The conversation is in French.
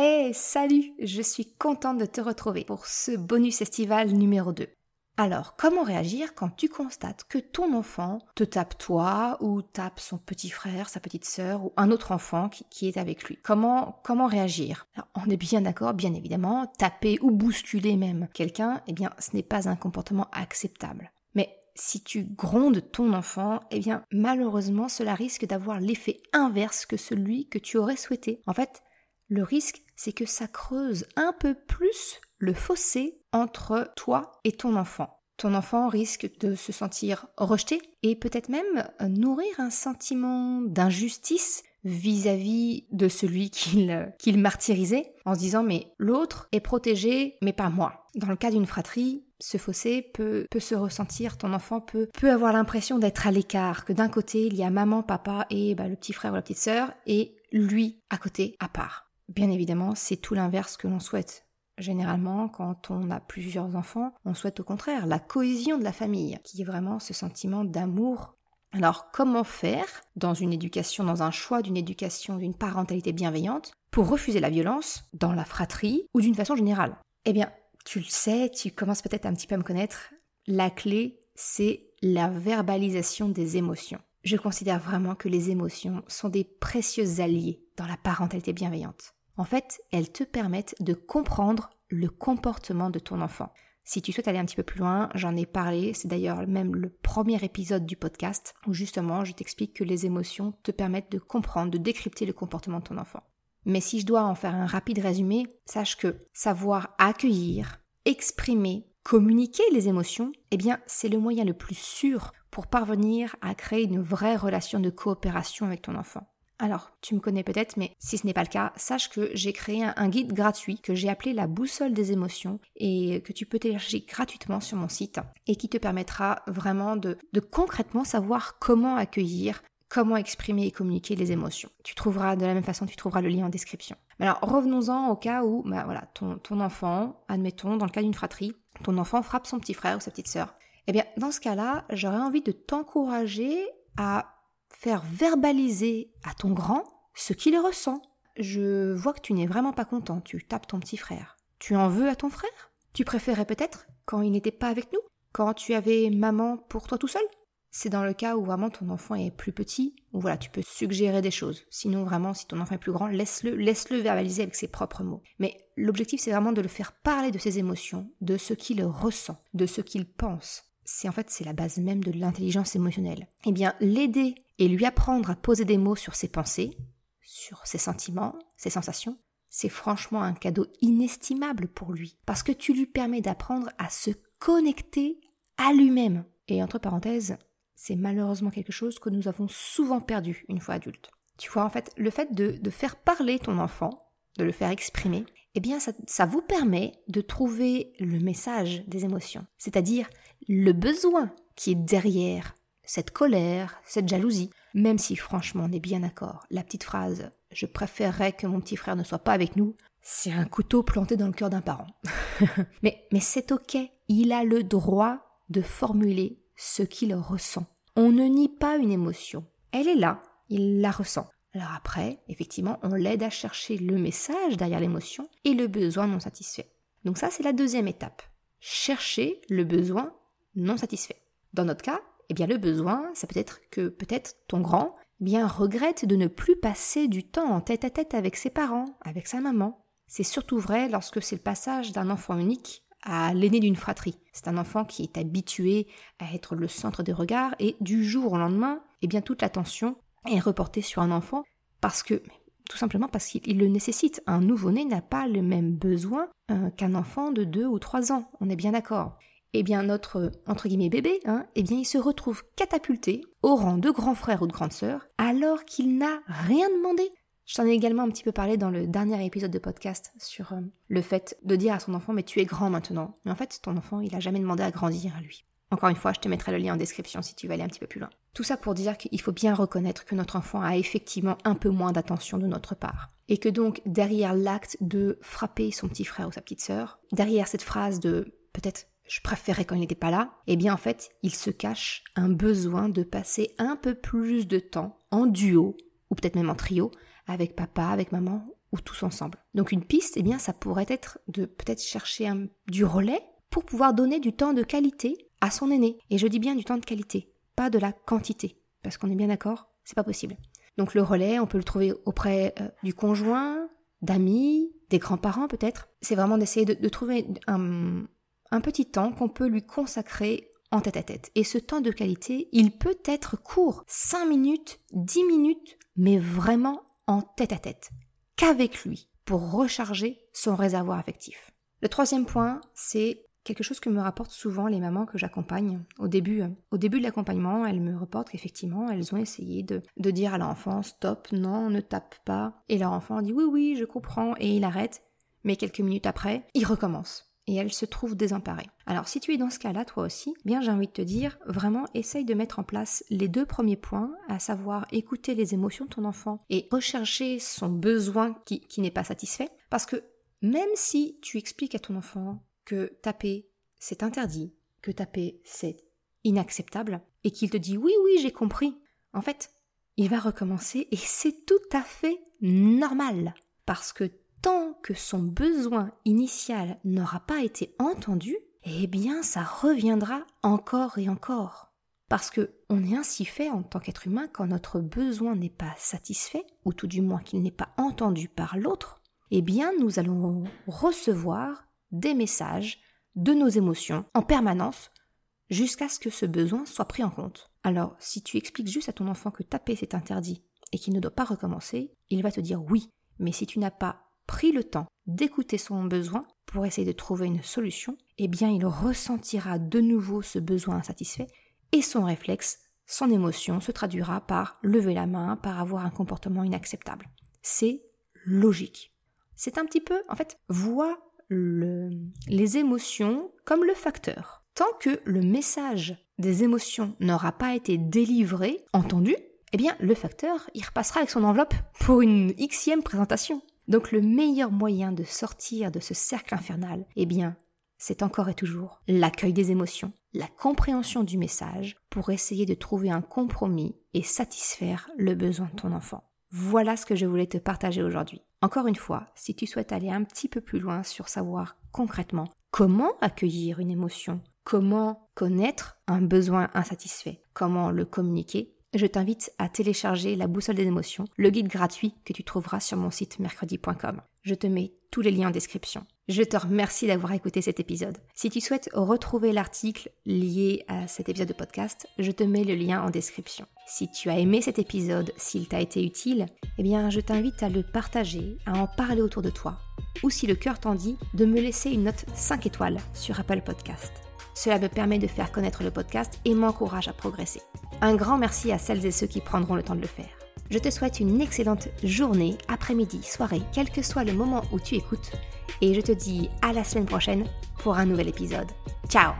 Hey, salut Je suis contente de te retrouver pour ce bonus estival numéro 2. Alors, comment réagir quand tu constates que ton enfant te tape toi ou tape son petit frère, sa petite sœur ou un autre enfant qui, est avec lui? Comment comment réagir? On est bien d'accord, bien évidemment, taper ou bousculer même quelqu'un, eh bien, ce n'est pas un comportement acceptable. Mais si tu grondes ton enfant, eh bien, malheureusement, cela risque d'avoir l'effet inverse que celui que tu aurais souhaité. En fait, le risque, c'est que ça creuse un peu plus le fossé entre toi et ton enfant. Ton enfant risque de se sentir rejeté et peut-être même nourrir un sentiment d'injustice vis-à-vis de celui qu'il martyrisait en se disant mais l'autre est protégé mais pas moi. Dans le cas d'une fratrie, ce fossé peut, peut se ressentir, ton enfant peut, peut avoir l'impression d'être à l'écart, que d'un côté il y a maman, papa et bah, le petit frère ou la petite sœur et lui à côté à part. Bien évidemment, c'est tout l'inverse que l'on souhaite. Généralement, quand on a plusieurs enfants, on souhaite au contraire la cohésion de la famille, qui est vraiment ce sentiment d'amour. Alors, comment faire dans une éducation, dans un choix d'une éducation, d'une parentalité bienveillante, pour refuser la violence dans la fratrie ou d'une façon générale? Eh bien, tu le sais, tu commences peut-être un petit peu à me connaître, la clé, c'est la verbalisation des émotions. Je considère vraiment que les émotions sont des précieux alliés dans la parentalité bienveillante. En fait, elles te permettent de comprendre le comportement de ton enfant. Si tu souhaites aller un petit peu plus loin, j'en ai parlé, c'est d'ailleurs même le premier épisode du podcast où justement je t'explique que les émotions te permettent de comprendre, de décrypter le comportement de ton enfant. Mais si je dois en faire un rapide résumé, sache que savoir accueillir, exprimer, communiquer les émotions, eh bien c'est le moyen le plus sûr pour parvenir à créer une vraie relation de coopération avec ton enfant. Alors, tu me connais peut-être, mais si ce n'est pas le cas, sache que j'ai créé un, guide gratuit que j'ai appelé la boussole des émotions et que tu peux télécharger gratuitement sur mon site et qui te permettra vraiment de, concrètement savoir comment accueillir, comment exprimer et communiquer les émotions. Tu trouveras de la même façon, tu trouveras le lien en description. Alors revenons-en au cas où, bah voilà, ton, ton enfant, admettons, dans le cas d'une fratrie, ton enfant frappe son petit frère ou sa petite sœur. Eh bien, dans ce cas-là, j'aurais envie de t'encourager à faire verbaliser à ton grand ce qu'il ressent. Je vois que tu n'es vraiment pas content, tu tapes ton petit frère. Tu en veux à ton frère? Tu préférais peut-être quand il n'était pas avec nous Quand tu avais maman pour toi tout seul? C'est dans le cas où vraiment ton enfant est plus petit, où voilà, tu peux suggérer des choses. Sinon vraiment, si ton enfant est plus grand, laisse-le laisse-le verbaliser avec ses propres mots. Mais l'objectif c'est vraiment de le faire parler de ses émotions, de ce qu'il ressent, de ce qu'il pense. C'est en fait c'est la base même de l'intelligence émotionnelle. Eh bien, l'aider et lui apprendre à poser des mots sur ses pensées, sur ses sentiments, ses sensations, c'est franchement un cadeau inestimable pour lui, parce que tu lui permets d'apprendre à se connecter à lui-même. Et entre parenthèses, c'est malheureusement quelque chose que nous avons souvent perdu une fois adulte. Tu vois, en fait, le fait de, faire parler ton enfant, de le faire exprimer, eh bien, ça, ça vous permet de trouver le message des émotions, c'est-à-dire le besoin qui est derrière cette colère, cette jalousie, même si franchement on est bien d'accord, la petite phrase je préférerais que mon petit frère ne soit pas avec nous, c'est un couteau planté dans le cœur d'un parent. mais mais c'est ok, il a le droit de formuler ce qu'il ressent. On ne nie pas une émotion, elle est là, il la ressent. Alors après, effectivement, on l'aide à chercher le message derrière l'émotion et le besoin non satisfait. Donc ça, c'est la deuxième étape. Chercher le besoin non satisfait. Dans notre cas, eh bien le besoin, ça peut être que peut-être ton grand eh bien regrette de ne plus passer du temps en tête à tête avec ses parents, avec sa maman. C'est surtout vrai lorsque c'est le passage d'un enfant unique à l'aîné d'une fratrie. C'est un enfant qui est habitué à être le centre des regards et du jour au lendemain, eh bien toute l'attention est reportée sur un enfant parce que tout simplement parce qu'il le nécessite. Un nouveau-né n'a pas le même besoin euh, qu'un enfant de 2 ou 3 ans, on est bien d'accord eh bien notre entre guillemets bébé, hein, eh bien il se retrouve catapulté au rang de grand frère ou de grande sœur alors qu'il n'a rien demandé. Je t'en ai également un petit peu parlé dans le dernier épisode de podcast sur euh, le fait de dire à son enfant mais tu es grand maintenant. Mais en fait, ton enfant, il a jamais demandé à grandir à lui. Encore une fois, je te mettrai le lien en description si tu veux aller un petit peu plus loin. Tout ça pour dire qu'il faut bien reconnaître que notre enfant a effectivement un peu moins d'attention de notre part. Et que donc, derrière l'acte de frapper son petit frère ou sa petite sœur, derrière cette phrase de peut-être je préférais quand il n'était pas là, eh bien en fait, il se cache un besoin de passer un peu plus de temps en duo, ou peut-être même en trio, avec papa, avec maman ou tous ensemble. Donc une piste, eh bien ça pourrait être de peut-être chercher du relais pour pouvoir donner du temps de qualité à son aîné. Et je dis bien du temps de qualité, pas de la quantité, parce qu'on est bien d'accord, c'est pas possible. Donc le relais, on peut le trouver auprès euh, du conjoint, d'amis, des grands-parents peut-être. C'est vraiment d'essayer de, trouver un, un petit temps qu'on peut lui consacrer en tête à tête. Et ce temps de qualité, il peut être court, 5 minutes, 10 minutes, mais vraiment en tête à tête, qu'avec lui, pour recharger son réservoir affectif. Le troisième point, c'est quelque chose que me rapportent souvent les mamans que j'accompagne. Au début, au début de l'accompagnement, elles me reportent qu'effectivement, elles ont essayé de, de dire à l'enfant stop, non, ne tape pas. Et leur enfant dit oui, oui, je comprends, et il arrête. Mais quelques minutes après, il recommence et elle se trouve désemparée. Alors si tu es dans ce cas-là, toi aussi, bien j'ai envie de te dire, vraiment essaye de mettre en place les deux premiers points, à savoir écouter les émotions de ton enfant et rechercher son besoin qui, qui n'est pas satisfait, parce que même si tu expliques à ton enfant que taper c'est interdit, que taper c'est inacceptable, et qu'il te dit oui oui j'ai compris, en fait, il va recommencer et c'est tout à fait normal, parce que tant que son besoin initial n'aura pas été entendu, eh bien ça reviendra encore et encore. Parce que on est ainsi fait en tant qu'être humain quand notre besoin n'est pas satisfait, ou tout du moins qu'il n'est pas entendu par l'autre, eh bien nous allons recevoir des messages de nos émotions en permanence jusqu'à ce que ce besoin soit pris en compte. Alors, si tu expliques juste à ton enfant que taper c'est interdit et qu'il ne doit pas recommencer, il va te dire oui. Mais si tu n'as pas pris le temps d'écouter son besoin pour essayer de trouver une solution, eh bien il ressentira de nouveau ce besoin insatisfait et son réflexe, son émotion se traduira par lever la main, par avoir un comportement inacceptable. C'est logique. C'est un petit peu, en fait, vois les émotions comme le facteur. Tant que le message des émotions n'aura pas été délivré, entendu, eh bien le facteur, il repassera avec son enveloppe pour une xème présentation. Donc le meilleur moyen de sortir de ce cercle infernal, eh bien, c'est encore et toujours l'accueil des émotions, la compréhension du message pour essayer de trouver un compromis et satisfaire le besoin de ton enfant. Voilà ce que je voulais te partager aujourd'hui. Encore une fois, si tu souhaites aller un petit peu plus loin sur savoir concrètement comment accueillir une émotion, comment connaître un besoin insatisfait, comment le communiquer, je t'invite à télécharger la boussole des émotions, le guide gratuit que tu trouveras sur mon site mercredi.com. Je te mets tous les liens en description. Je te remercie d'avoir écouté cet épisode. Si tu souhaites retrouver l'article lié à cet épisode de podcast, je te mets le lien en description. Si tu as aimé cet épisode, s'il t'a été utile, eh bien je t'invite à le partager, à en parler autour de toi, ou si le cœur t'en dit, de me laisser une note 5 étoiles sur Apple Podcast. Cela me permet de faire connaître le podcast et m'encourage à progresser. Un grand merci à celles et ceux qui prendront le temps de le faire. Je te souhaite une excellente journée, après-midi, soirée, quel que soit le moment où tu écoutes, et je te dis à la semaine prochaine pour un nouvel épisode. Ciao